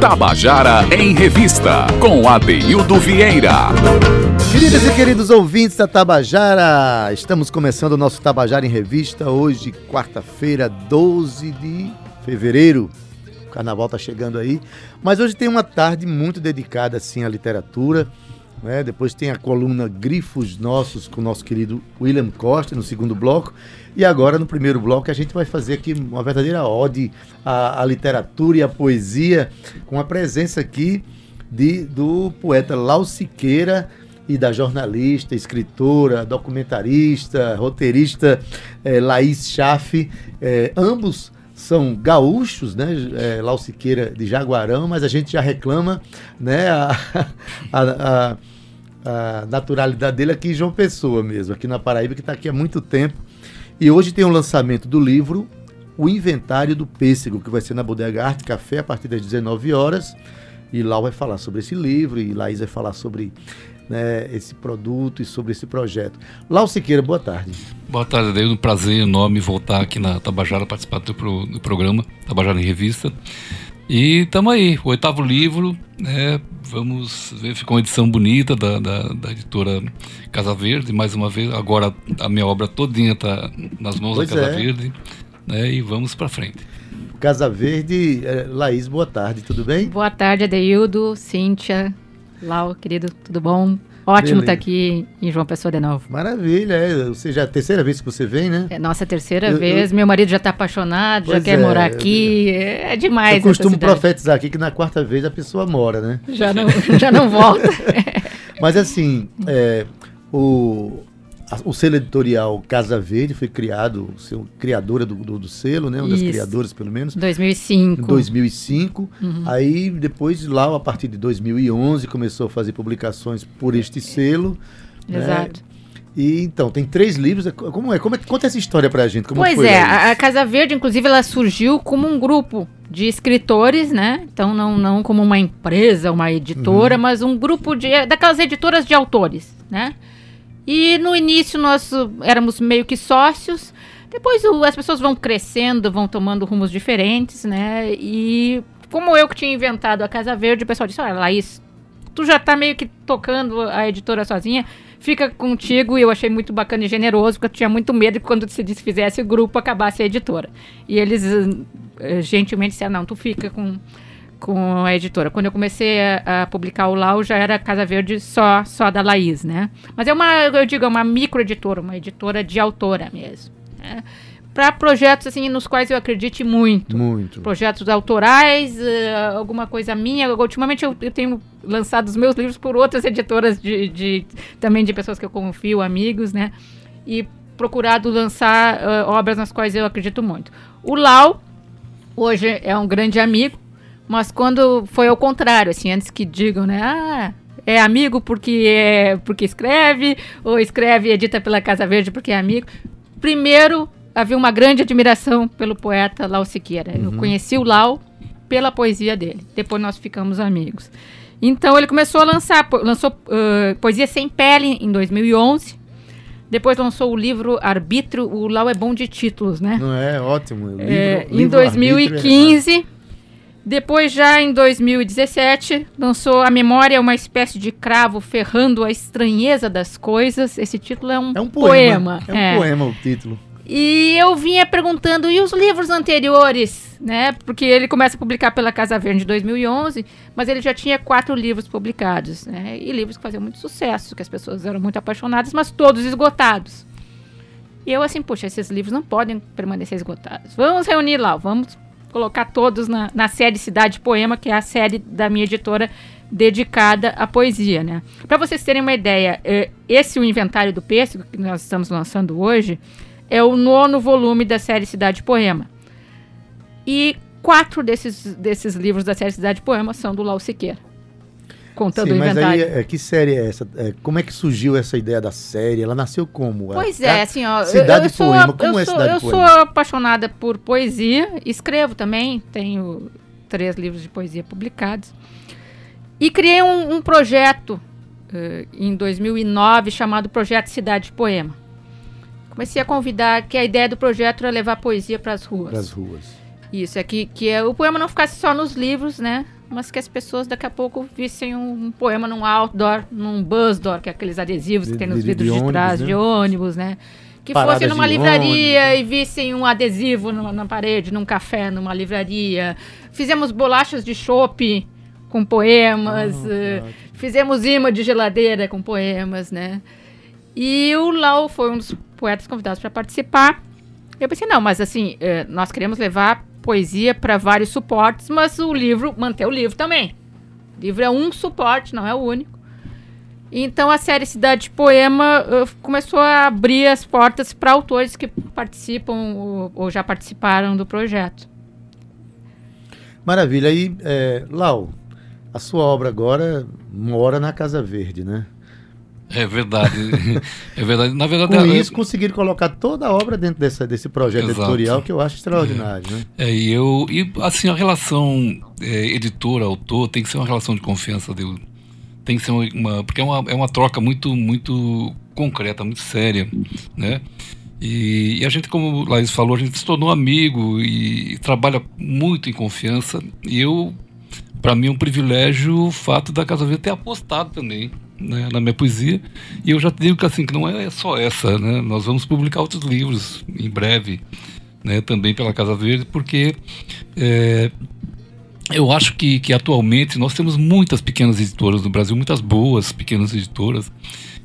Tabajara em Revista, com Adeildo Vieira. Queridas e queridos ouvintes da Tabajara, estamos começando o nosso Tabajara em Revista, hoje, quarta-feira, 12 de fevereiro. O carnaval está chegando aí, mas hoje tem uma tarde muito dedicada assim à literatura. Né? Depois tem a coluna Grifos Nossos com o nosso querido William Costa no segundo bloco. E agora, no primeiro bloco, a gente vai fazer aqui uma verdadeira ode à, à literatura e à poesia, com a presença aqui de, do poeta Lau Siqueira e da jornalista, escritora, documentarista, roteirista é, Laís Chafe, é, ambos são gaúchos, né? É, Lau Siqueira de Jaguarão, mas a gente já reclama, né? A, a, a, a naturalidade dele aqui em João Pessoa mesmo, aqui na Paraíba, que está aqui há muito tempo. E hoje tem o lançamento do livro O Inventário do Pêssego, que vai ser na Bodega Arte Café a partir das 19 horas. E Lau vai falar sobre esse livro e Laís vai falar sobre né, esse produto e sobre esse projeto. Lau Siqueira, boa tarde. Boa tarde, Adeildo. Um prazer enorme voltar aqui na Tabajara, participar do, pro, do programa Tabajara em Revista. E estamos aí, o oitavo livro, né, vamos ver, ficou uma edição bonita da, da, da, editora Casa Verde, mais uma vez, agora a minha obra todinha está nas mãos pois da Casa é. Verde, né, e vamos para frente. Casa Verde, é, Laís, boa tarde, tudo bem? Boa tarde, Adeildo, Cíntia, Lau, querido, tudo bom? Ótimo estar tá aqui em João Pessoa de novo. Maravilha, é. Você já é a terceira vez que você vem, né? É nossa terceira eu, vez. Eu... Meu marido já está apaixonado, já quer é, morar aqui. É demais. Eu costumo profetizar aqui que na quarta vez a pessoa mora, né? Já não, já não volta. Mas assim, é, o, o selo editorial Casa Verde foi criado, seu criadora do, do, do selo, né? Uma das criadoras, pelo menos. 2005. Em 2005. Uhum. Aí, depois, lá, a partir de 2011, começou a fazer publicações por este selo. Né? Exato. Né? E então, tem três livros. Como é? Como é? Conta essa história pra gente. Como pois é, a, a Casa Verde, inclusive, ela surgiu como um grupo de escritores, né? Então, não, não como uma empresa, uma editora, uhum. mas um grupo de. daquelas editoras de autores, né? E no início nós éramos meio que sócios. Depois o, as pessoas vão crescendo, vão tomando rumos diferentes, né? E como eu que tinha inventado a Casa Verde, o pessoal disse: Olha, Laís, tu já tá meio que tocando a editora sozinha, fica contigo. E eu achei muito bacana e generoso, porque eu tinha muito medo que quando se desfizesse o grupo acabasse a editora. E eles uh, gentilmente disseram: Não, tu fica com com a editora. Quando eu comecei a, a, publicar o Lau, já era Casa Verde só, só da Laís, né? Mas é uma, eu digo, é uma microeditora, uma editora de autora mesmo. Né? Para projetos assim nos quais eu acredite muito. Muito. Projetos autorais, uh, alguma coisa minha. Ultimamente eu, eu, tenho lançado os meus livros por outras editoras de, de, também de pessoas que eu confio, amigos, né? E procurado lançar uh, obras nas quais eu acredito muito. O Lau hoje é um grande amigo mas quando foi ao contrário, assim, antes que digam, né? Ah, é amigo porque é porque escreve, ou escreve e edita pela Casa Verde porque é amigo. Primeiro, havia uma grande admiração pelo poeta Lau Siqueira. Uhum. Eu conheci o Lau pela poesia dele. Depois nós ficamos amigos. Então ele começou a lançar, lançou uh, Poesia Sem Pele em 2011. Depois lançou o livro Arbítrio. O Lau é bom de títulos, né? Não é ótimo. Livro, é, livro em 2015 depois, já em 2017, lançou A Memória é uma espécie de cravo ferrando a estranheza das coisas. Esse título é um, é um poema. poema. É um é. poema o título. E eu vinha perguntando, e os livros anteriores, né? Porque ele começa a publicar pela Casa Verde em 2011, mas ele já tinha quatro livros publicados, né? E livros que faziam muito sucesso, que as pessoas eram muito apaixonadas, mas todos esgotados. E eu assim, poxa, esses livros não podem permanecer esgotados. Vamos reunir lá, vamos colocar todos na, na série Cidade Poema, que é a série da minha editora dedicada à poesia, né? Para vocês terem uma ideia, é, esse o inventário do pêssego que nós estamos lançando hoje é o nono volume da série Cidade Poema. E quatro desses, desses livros da série Cidade Poema são do Lau Siqueira contando Sim, o inventário. Mas aí, é, que série é essa? É, como é que surgiu essa ideia da série? Ela nasceu como? Pois é, assim, ó. Cidade eu, eu Poema, sou, como é sou, Cidade eu Poema? Eu sou apaixonada por poesia, escrevo também, tenho três livros de poesia publicados. E criei um, um projeto uh, em 2009 chamado Projeto Cidade Poema. Comecei a convidar, que a ideia do projeto era levar poesia para as ruas. Para as ruas. Isso, é que, que é, o poema não ficasse só nos livros, né? Mas que as pessoas daqui a pouco vissem um, um poema num outdoor, num buzzdoor, que é aqueles adesivos De- que tem nos de- vidros de de, trás né? de ônibus, né? Que Paradas fosse numa livraria ônibus, e vissem um adesivo numa- na parede, num café, numa livraria. Fizemos bolachas de chopp com poemas. Ah, ótimo. fizemos imã de geladeira com poemas, né? E o Lau foi um dos poetas convidados para participar. Eu pensei, não, mas assim, eh, nós queremos levar poesia para vários suportes, mas o livro, manter o livro também. O livro é um suporte, não é o único. Então a série Cidade de Poema eh, começou a abrir as portas para autores que participam ou, ou já participaram do projeto. Maravilha. Aí, é, Lau, a sua obra agora mora na Casa Verde, né? É verdade. é verdade. Na verdade, Com é- isso, conseguiram colocar toda a obra dentro dessa, desse projeto Exato. editorial que eu acho extraordinário, né? É, e eu. E assim, a relação é, editor-autor tem que ser uma relação de confiança. De, tem que ser uma. uma- porque é uma, é uma troca muito, muito concreta, muito séria, né? E, e a gente, como o Laís falou, a gente se tornou amigo e, trabalha muito em confiança. E eu, para mim, é um privilégio o fato da Casa Verde ter apostado também né, na minha poesia. E eu já digo que assim, que não é só essa, né? Nós vamos publicar outros livros em breve né, também pela Casa Verde, porque é, eu acho que, que atualmente nós temos muitas pequenas editoras no Brasil, muitas boas pequenas editoras.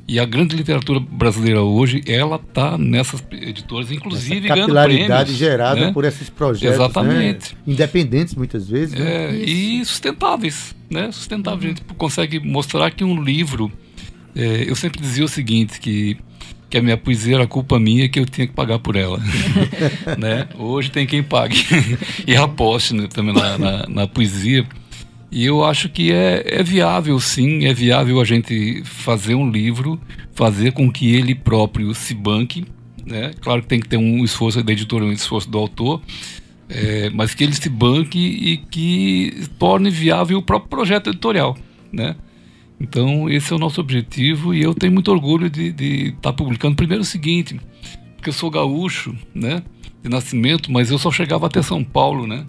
E a grande literatura brasileira hoje, ela está nessas editoras, inclusive Essa ganhando capilaridade prêmios, gerada né? por esses projetos, Exatamente. né? independentes muitas vezes. né? É, e sustentáveis, né? Sustentáveis. A gente consegue mostrar que um livro. é, eu sempre dizia o seguinte, que, que a minha poesia era culpa minha que eu tinha que pagar por ela. né? Hoje tem quem pague. e aposte né, também na, na, na poesia. E eu acho que é, é viável, sim, é viável a gente fazer um livro, fazer com que ele próprio se banque. Né? Claro que tem que ter um esforço da editora, um esforço do autor, é, mas que ele se banque e que torne viável o próprio projeto editorial, né? Então esse é o nosso objetivo e eu tenho muito orgulho de estar publicando. Primeiro o seguinte, porque eu sou gaúcho, né? De nascimento, mas eu só chegava até São Paulo, né?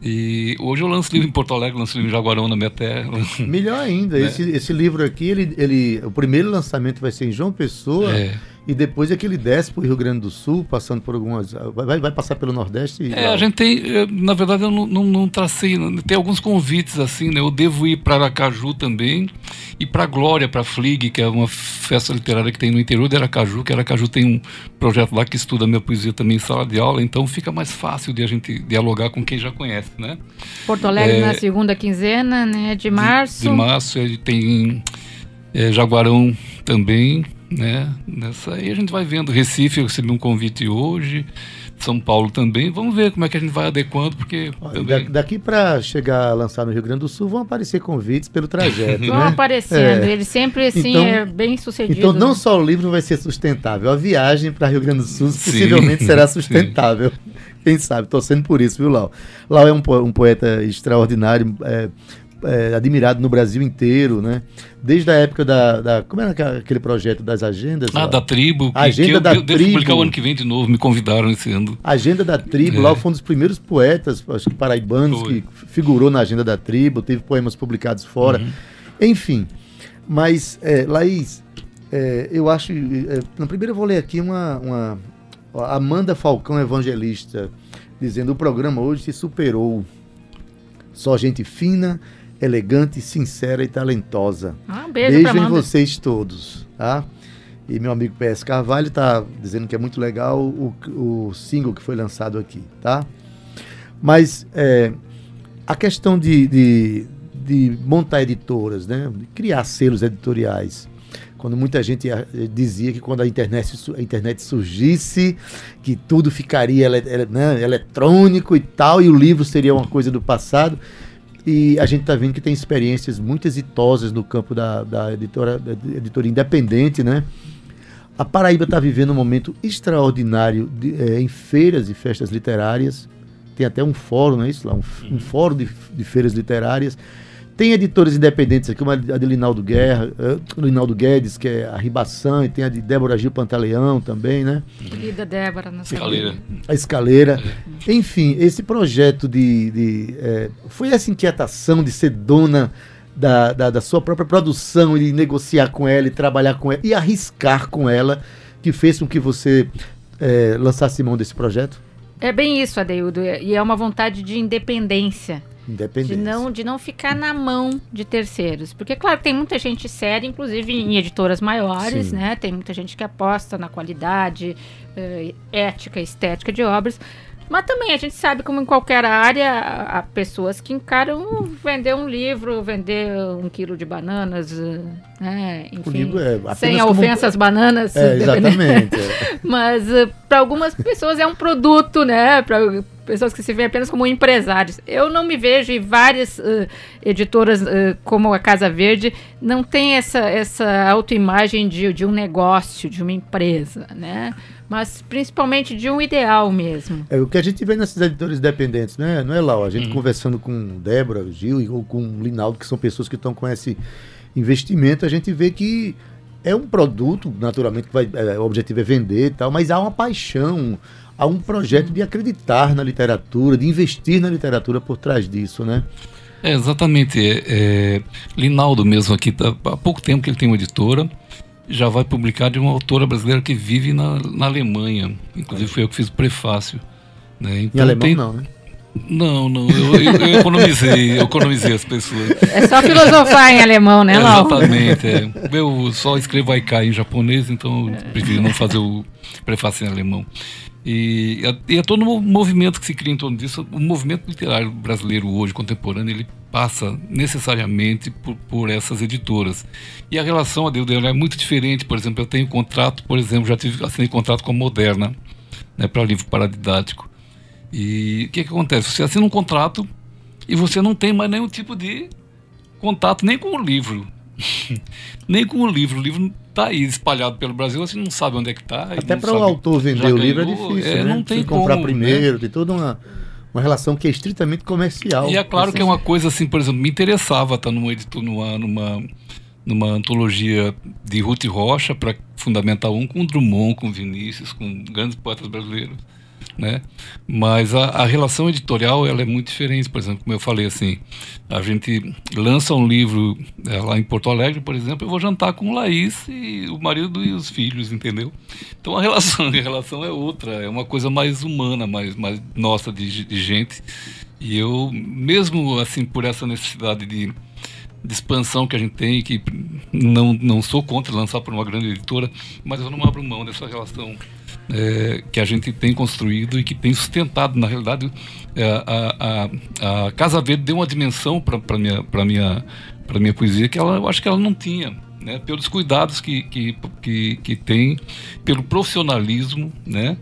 E hoje eu lanço livro em Porto Alegre, lanço livro em Jaguarão, na minha terra. Melhor ainda, Né? esse, esse livro aqui, ele, ele, o primeiro lançamento vai ser em João Pessoa É. e depois é que ele desce para o Rio Grande do Sul, passando por algumas. Vai, vai passar pelo Nordeste. e- É, a gente tem, eh, na verdade eu não, não, não tracei, tem alguns convites assim, né? Eu devo ir para Aracaju também e para Glória, para Flig, que é uma festa literária que tem no interior de Aracaju, que Aracaju tem um projeto lá que estuda minha poesia também em sala de aula, então fica mais fácil de a gente dialogar com quem já conhece, né? Porto Alegre É, na segunda quinzena, né, de março. De março, ele tem eh, Jaguarão também, né? Nessa aí a gente vai vendo. Recife, eu recebi um convite hoje, São Paulo também. Vamos ver como é que a gente vai adequando, porque Olha, também... da- Daqui para chegar a lançar no Rio Grande do Sul vão aparecer convites pelo trajeto. Vão né? aparecendo, É. ele sempre assim Então- é bem sucedido. Então, não né? só o livro vai ser sustentável, a viagem para Rio Grande do Sul Sim, possivelmente será sim. sustentável. Quem sabe? Torcendo por isso, viu, Lau? Lau é um, um poeta extraordinário, é, é, admirado no Brasil inteiro, né? Desde a época da. da- como era aquele projeto das agendas? Ah, Lau? da tribo, que, Agenda eu, da eu devo tribo. publicar o ano que vem de novo, me convidaram esse ano. Agenda da Tribo, É. Lau foi um dos primeiros poetas, acho que paraibanos, Foi. que figurou na Agenda da Tribo, teve poemas publicados fora. Uhum. Enfim, mas, é, Laís, é, eu acho. É, na primeira eu vou ler aqui uma, uma. Amanda Falcão Evangelista, dizendo: o programa hoje se superou. Só gente fina, elegante, sincera e talentosa. Ah, um beijo, Beijo em vocês todos, tá? E meu amigo PS Carvalho tá dizendo que é muito legal o, o single que foi lançado aqui, tá? Mas é, a questão de, de, de montar editoras, né? De criar selos editoriais. Quando muita gente eh, dizia que quando a internet, a internet surgisse, que tudo ficaria né, eletrônico e tal, e o livro seria uma coisa do passado. E a gente está vendo que tem experiências muito exitosas no campo da, da editora, da editoria independente, né? A Paraíba está vivendo um momento extraordinário de- eh, em feiras e festas literárias. Tem até um fórum, não é isso lá? Um, um fórum de, de feiras literárias. Tem editores independentes aqui, uma a de Linaldo Guerra, uh, Linaldo Guedes, que é a Ribação, e tem a de Débora Gil Pantaleão também, né? Querida Débora, na Escaleira. A escaleira. Enfim, esse projeto de. de é, foi essa inquietação de ser dona da, da, da, sua própria produção e negociar com ela e trabalhar com ela e arriscar com ela que fez com que você é, lançasse mão desse projeto? É bem isso, Adeildo. E é uma vontade de independência. Independência. De não, de não ficar na mão de terceiros. Porque, claro, tem muita gente séria, inclusive em editoras maiores, Sim. né? Tem muita gente que aposta na qualidade, uh, ética, estética de obras. Mas também a gente sabe, como em qualquer área, há pessoas que encaram vender um livro, vender um quilo de bananas, né? Enfim, é sem a ofensa às bananas. É, exatamente. É. Mas uh, para algumas pessoas é um produto, né? Para pessoas que se veem apenas como empresários. Eu não me vejo e várias uh, editoras uh, como a Casa Verde não tem essa, essa autoimagem de, de um negócio, de uma empresa, né? Mas principalmente de um ideal mesmo. É o que a gente vê nesses editores independentes, né? Não é lá, a gente uhum. conversando com Débora, Gil ou com Linaldo, que são pessoas que estão com esse investimento, a gente vê que é um produto, naturalmente, que vai, é, o objetivo é vender e tal, mas há uma paixão, há um projeto de acreditar na literatura, de investir na literatura por trás disso, né? É, exatamente. É, é, Linaldo mesmo aqui, tá, há pouco tempo que ele tem uma editora, já vai publicar de uma autora brasileira que vive na, na Alemanha. Inclusive foi eu que fiz o prefácio. Né? Então, em alemão tem... não, né? Não, não, eu, eu, eu, economizei, eu economizei as pessoas. É só filosofar em alemão, né, Lau? Exatamente, é. Eu só escrevo Aikai em japonês, então eu prefiro não fazer o prefácio em alemão. E, e é todo um movimento que se cria em torno disso. O movimento literário brasileiro hoje, contemporâneo, ele passa necessariamente por, por essas editoras. E a relação a Deus é muito diferente. Por exemplo, eu tenho contrato, por exemplo, já tive, assinei contrato com a Moderna, né, para livro paradidático. E o que, que acontece? Você assina um contrato e você não tem mais nenhum tipo de contato nem com o livro. nem com o livro. O livro está aí espalhado pelo Brasil, você não sabe onde é que está. Até para o autor vender o livro é difícil, é, né? Não tem como, comprar primeiro, né? tem toda uma, uma relação que é estritamente comercial. E é claro que é uma coisa assim, por exemplo, me interessava estar numa, numa, numa, numa antologia de Ruth Rocha para Fundamental 1 com Drummond, com Vinícius, com grandes poetas brasileiros né? Mas a, a, relação editorial ela é muito diferente, por exemplo, como eu falei assim, a gente lança um livro é, lá em Porto Alegre, por exemplo, eu vou jantar com Laís e o marido e os filhos, entendeu? Então a relação, a relação é outra, é uma coisa mais humana, mais, mais nossa de, de gente. E eu, mesmo assim, por essa necessidade de, de expansão que a gente tem, que não, não sou contra lançar por uma grande editora, mas eu não abro mão dessa relação é, que a gente tem construído e que tem sustentado, na realidade, é, a, a, a, Casa Verde deu uma dimensão para a minha, minha, minha poesia que ela, eu acho que ela não tinha. Né, pelos cuidados que, que, que, que tem, pelo profissionalismo, né,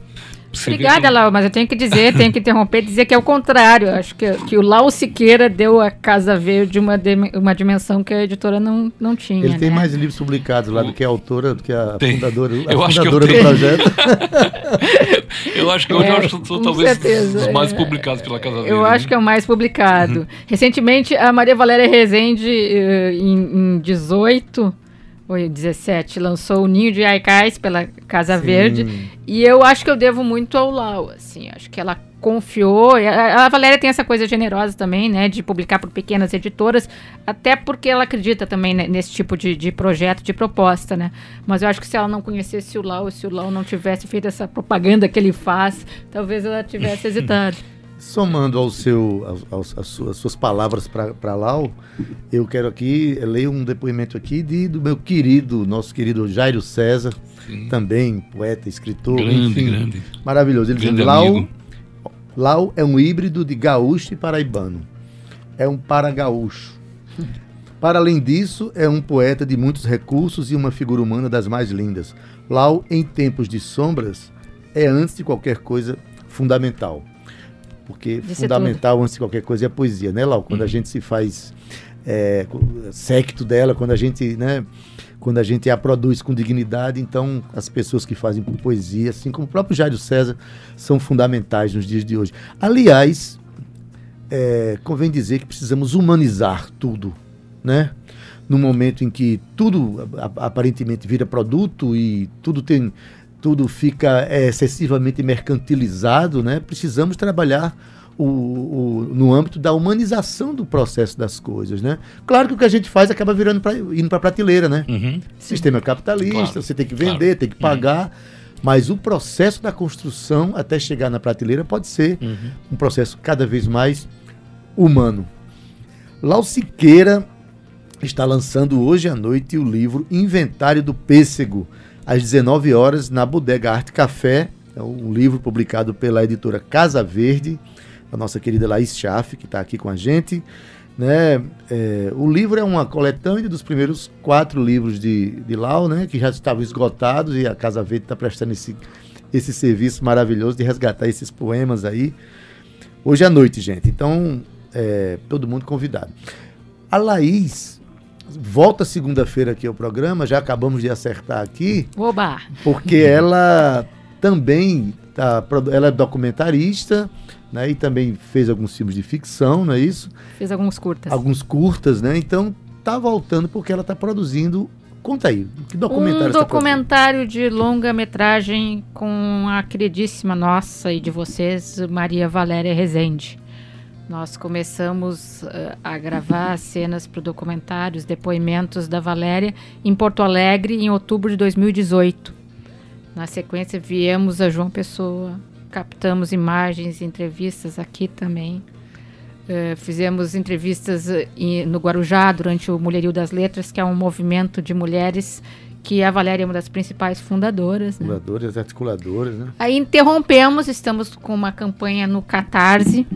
Obrigada, Lau, mas eu tenho que dizer, tenho que interromper, dizer que é o contrário. Acho que, que o Lau Siqueira deu a Casa Verde uma, uma dimensão que a editora não, não tinha. Ele né? tem mais livros publicados lá do que a autora, do que a tem. fundadora, a eu fundadora do projeto. eu acho que hoje é, eu sou talvez certeza, os mais é. publicados pela Casa Verde. Eu né? acho que é o mais publicado. Uhum. Recentemente, a Maria Valéria Rezende, eh, em, em 18 foi 17, lançou o Ninho de Aicais pela Casa Sim. Verde. E eu acho que eu devo muito ao Lau, assim, acho que ela confiou. A, a Valéria tem essa coisa generosa também, né, de publicar por pequenas editoras, até porque ela acredita também né, nesse tipo de, de projeto, de proposta, né. Mas eu acho que se ela não conhecesse o Lau, se o Lau não tivesse feito essa propaganda que ele faz, talvez ela tivesse hesitado. Somando ao seu, às suas, palavras para Lau, eu quero aqui ler um depoimento aqui de, do meu querido, nosso querido Jairo César, Sim. também poeta, escritor, grande, enfim, grande. maravilhoso. Ele diz, Lau, Lau é um híbrido de gaúcho e paraibano. É um para-gaúcho. Para além disso, é um poeta de muitos recursos e uma figura humana das mais lindas. Lau, em tempos de sombras, é antes de qualquer coisa fundamental porque Disse fundamental tudo. antes de qualquer coisa é a poesia, né, Lau? Quando uhum. a gente se faz é, secto dela, quando a gente, né, quando a gente a produz com dignidade, então as pessoas que fazem poesia, assim como o próprio Jairo César, são fundamentais nos dias de hoje. Aliás, é, convém dizer que precisamos humanizar tudo, né? No momento em que tudo aparentemente vira produto e tudo tem tudo fica é, excessivamente mercantilizado, né? Precisamos trabalhar o, o- no âmbito da humanização do processo das coisas, né? Claro que o que a gente faz acaba virando pra, indo para prateleira, né? Uhum. Sistema capitalista, Claro, você tem que claro. vender, tem que pagar, mas o processo da construção até chegar na prateleira pode ser Uhum. um processo cada vez mais humano. Lau Siqueira está lançando hoje à noite o livro Inventário do Pêssego, às 19 horas, na Bodega Arte Café. É um livro publicado pela editora Casa Verde, a nossa querida Laís Schaff, que está aqui com a gente. Né? É, o livro é uma coletânea dos primeiros quatro livros de, de Lau, né? que já estavam esgotados, e a Casa Verde está prestando esse, esse serviço maravilhoso de resgatar esses poemas aí. Hoje à noite, gente. Então, é, todo mundo convidado. A Laís volta segunda-feira aqui ao programa, já acabamos de acertar aqui, Oba! porque ela também tá, ela é documentarista, né, e também fez alguns filmes de ficção, não é isso? Fiz alguns curtas. Alguns curtas, né? Então tá voltando porque ela tá produzindo. Conta aí, que documentário Um tá documentário de longa-metragem com a queridíssima nossa e de vocês, Maria Valéria Rezende. Nós começamos eh, a gravar cenas para o documentário, os depoimentos da Valéria, em Porto Alegre, em outubro de 2018. Na sequência, viemos a João Pessoa, captamos imagens, entrevistas aqui também. Eh, fizemos entrevistas eh, em- no Guarujá durante o Mulherio das Letras, que é um movimento de mulheres que a Valéria é uma das principais fundadoras. Né? Articuladoras, articuladoras, né? Aí interrompemos, estamos com uma campanha no Catarse,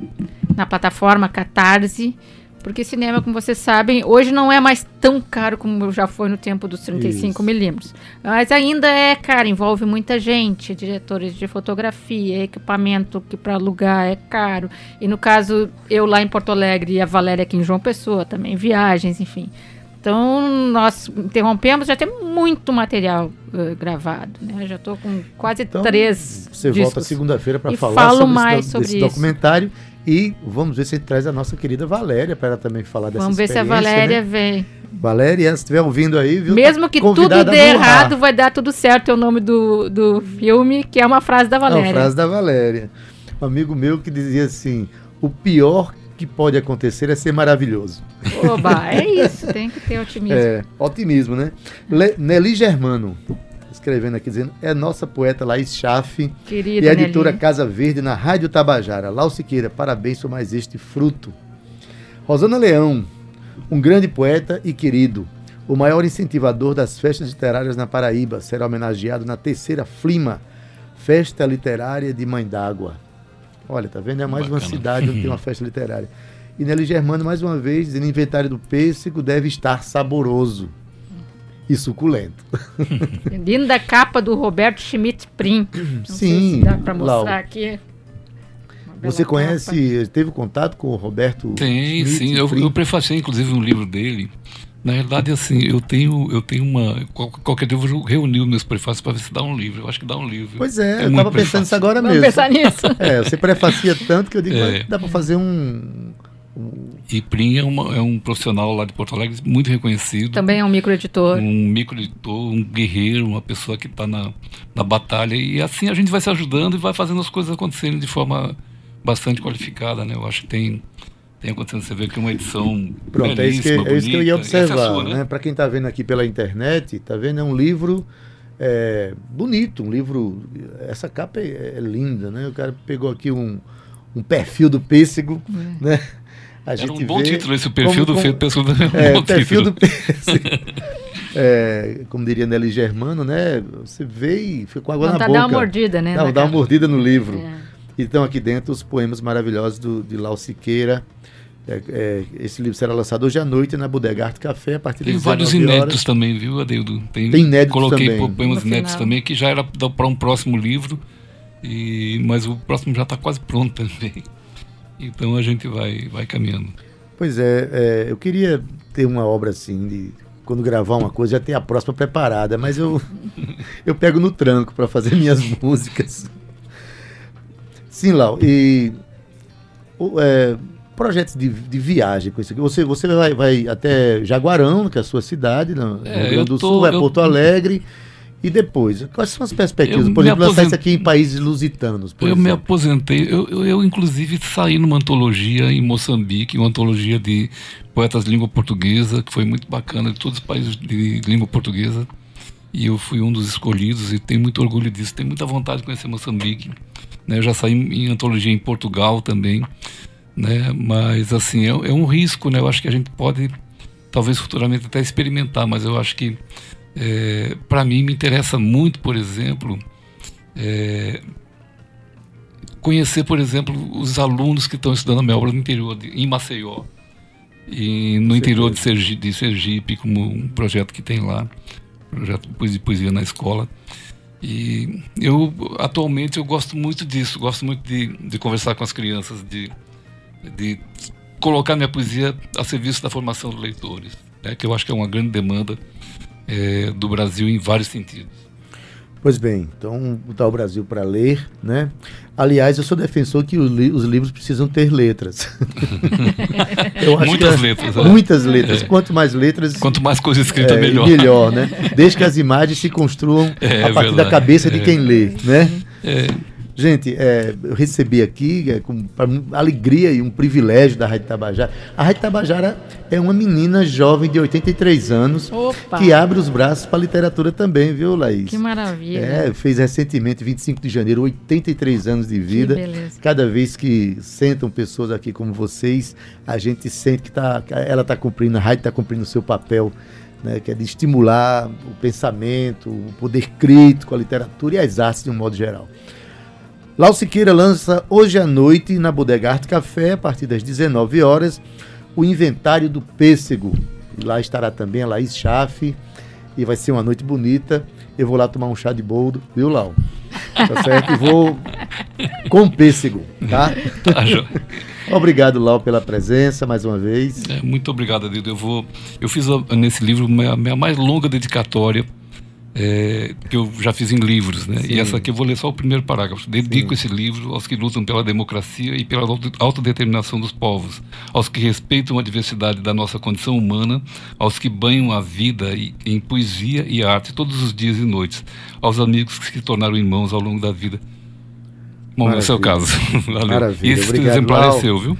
na plataforma Catarse, porque cinema, como vocês sabem, hoje não é mais tão caro como já foi no tempo dos 35 Isso. milímetros. Mas ainda é caro, envolve muita gente, diretores de fotografia, equipamento que para alugar é caro. E no caso, eu lá em Porto Alegre e a Valéria aqui em João Pessoa, também viagens, enfim. Então, nós interrompemos, já tem muito material eh, gravado, né? Já estou com quase Então, três Você discos. volta segunda-feira para falar falo sobre, mais esse, sobre isso. documentário. E vamos ver se a gente traz a nossa querida Valéria para ela também falar dessa Vamos ver se a Valéria né? vem. Valéria, se estiver ouvindo aí, viu? Mesmo tá que tudo dê errado, vai dar tudo certo. É o nome do, do filme, que é uma frase da É uma Valéria. frase da Valéria. Um amigo meu que dizia assim: o pior que pode acontecer é ser maravilhoso. Oba, é isso, tem que ter otimismo. É, otimismo, né? Le, Nelly Germano, escrevendo aqui, dizendo: é nossa poeta Laís Schaff Querida e a editora Nelly. Casa Verde na Rádio Tabajara. Lau Siqueira, parabéns por mais este fruto. Rosana Leão, um grande poeta e querido, o maior incentivador das festas literárias na Paraíba, será homenageado na terceira Flima, Festa Literária de Mãe d'Água. Olha, tá vendo? É mais uma Bacana. cidade onde tem uma festa literária. E Nelly Germano, mais uma vez, dizendo: inventário do pêssego deve estar saboroso e suculento. Linda capa do Roberto Schmidt Prim. Não sei Sim, se dá pra mostrar Lau. aqui. Uma Você capa. conhece, teve contato com o Roberto? Tem, Schmidt, sim. Eu, eu prefaciei, inclusive, um livro dele. Na realidade, assim, eu tenho, eu tenho uma. qual- Qualquer dia eu vou reunir os meus prefácios para ver se dá um livro. Eu acho que dá um livro. Pois é, eu muito tava pensando nisso agora Vamos mesmo. pensar nisso. É, você prefacia tanto que eu digo, É. mas dá pra fazer um. um- E Prim é, uma- é um profissional lá de Porto Alegre muito reconhecido. Também é um microeditor. Um microeditor, um guerreiro, uma pessoa que está na, na batalha. E assim a gente vai se ajudando e vai fazendo as coisas acontecerem de forma bastante qualificada, né? Eu acho que tem, tem acontecendo. Você vê aqui uma edição. Pronto, é isso, que, belíssima, é isso que eu ia bonita. É observar. sua, né? Para quem tá vendo aqui pela internet, tá vendo? É um livro é, bonito, um livro. Essa capa é, é linda, né? O cara pegou aqui um, um perfil do pêssego, né? A Era gente um bom vê título esse, o perfil como- do como- do É, bom o perfil título. do pêssego. É, como diria Nelly Germano, né? Você vê e fica com água Vontade na de boca. dar uma mordida, né? Não, dá uma mordida no livro. É. E estão aqui dentro os poemas maravilhosos do, de Lau Siqueira. É, é, esse livro será lançado hoje à noite na Bodega Arte Café, a partir Tem das vários 19 inéditos horas. também, viu, Adeildo? Tem, Tem inéditos Coloquei também. poemas inéditos também, que já era para um próximo livro, e, mas o próximo já está quase pronto também. Então a gente vai, vai caminhando. Pois é, é, eu queria ter uma obra assim, de quando gravar uma coisa, já ter a próxima preparada, mas eu, eu pego no tranco para fazer minhas músicas. Sim, Lau, e o- é, projetos de, de viagem com isso aqui. Você, você vai, vai até Jaguarão, que é a sua cidade, no É, Rio Grande do tô- Sul, vai eu- Porto Alegre. E depois, quais são as perspectivas? Eu Por me exemplo, lançar isso aposent- aqui em países lusitanos, eu me exemplo. aposentei, eu, eu, eu, inclusive saí numa antologia em Moçambique, uma antologia de poetas de língua portuguesa, que foi muito bacana, de todos os países de língua portuguesa. E eu fui um dos escolhidos e tenho muito orgulho disso. Tenho muita vontade de conhecer Moçambique. Né? Eu já saí em antologia em Portugal também. Né? Mas, assim, é, é um risco. Né? Eu acho que a gente pode, talvez futuramente, até experimentar. Mas eu acho que, é, para mim, me interessa muito, por exemplo, é, conhecer, por exemplo, os alunos que estão estudando a minha obra no interior, de, em Maceió. E no interior de Sergipe, de Sergipe, como um projeto que tem lá, projeto de poesia na escola. E eu, atualmente, eu gosto muito disso, gosto muito de, de conversar com as crianças, de, de colocar minha poesia a serviço da formação dos leitores, né, que eu acho que é uma grande demanda eh, do Brasil em vários sentidos. Pois bem, então botar o Brasil para ler, né? Aliás, eu sou defensor que os, li- os livros precisam ter letras. Eu acho Muitas que é- letras, né? Muitas letras. Quanto mais letras, Quanto mais coisa escrita, é, melhor. melhor, né? Desde que as imagens se construam É, a partir da verdade, cabeça de é. quem lê, né? É, Gente, é, eu recebi aqui é, com alegria e um privilégio da Rádio Tabajara. A Rádio Tabajara é uma menina jovem de 83 anos Opa! que abre os braços para a literatura também, viu, Laís? Que maravilha. É, fez recentemente, 25 de janeiro, 83 anos de vida. beleza. Cada vez que sentam pessoas aqui como vocês, a gente sente que tá, que ela está cumprindo, a rádio está cumprindo o seu papel, né, que é de estimular o pensamento, o poder crítico, a literatura e as artes de um modo geral. Lau Siqueira lança hoje à noite na Bodega Arte Café, a partir das 19 horas, o Inventário do Pêssego. E lá estará também a Laís Chafe, e vai ser uma noite bonita. Eu vou lá tomar um chá de boldo, viu, Lau? Tá certo? E vou com pêssego, tá? tá. Obrigado, Lau, pela presença mais uma vez. É, muito obrigado, Adildo. Eu vou, eu fiz a- nesse livro a minha mais longa dedicatória é, que eu já fiz em livros, né? E essa aqui eu vou ler só o primeiro parágrafo. Dedico esse livro aos que lutam pela democracia e pela auto- autodeterminação dos povos, aos que respeitam a diversidade da nossa condição humana, aos que banham a vida em poesia e arte todos os dias e noites, aos amigos que se tornaram irmãos ao longo da vida. Bom, esse é o caso. Valeu. Maravilha. Esse Obrigado, exemplar Lau. é seu, viu?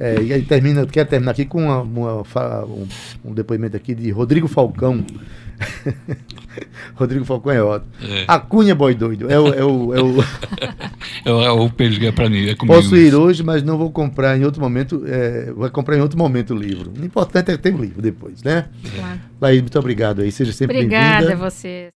É, e aí termina, quero terminar aqui com uma- uma um, um depoimento aqui de Rodrigo Falcão. Rodrigo Falcão é ótimo. É. A Cunha Boy Doido. É o, é o, é o- É, o- é o peixe que é pra mim, é. Posso ir hoje, mas não vou comprar em outro momento. É, vou comprar em outro momento o livro. O importante é ter o livro depois, né? Claro. Laís, muito obrigado aí. Seja sempre Obrigada a bem-vinda. você.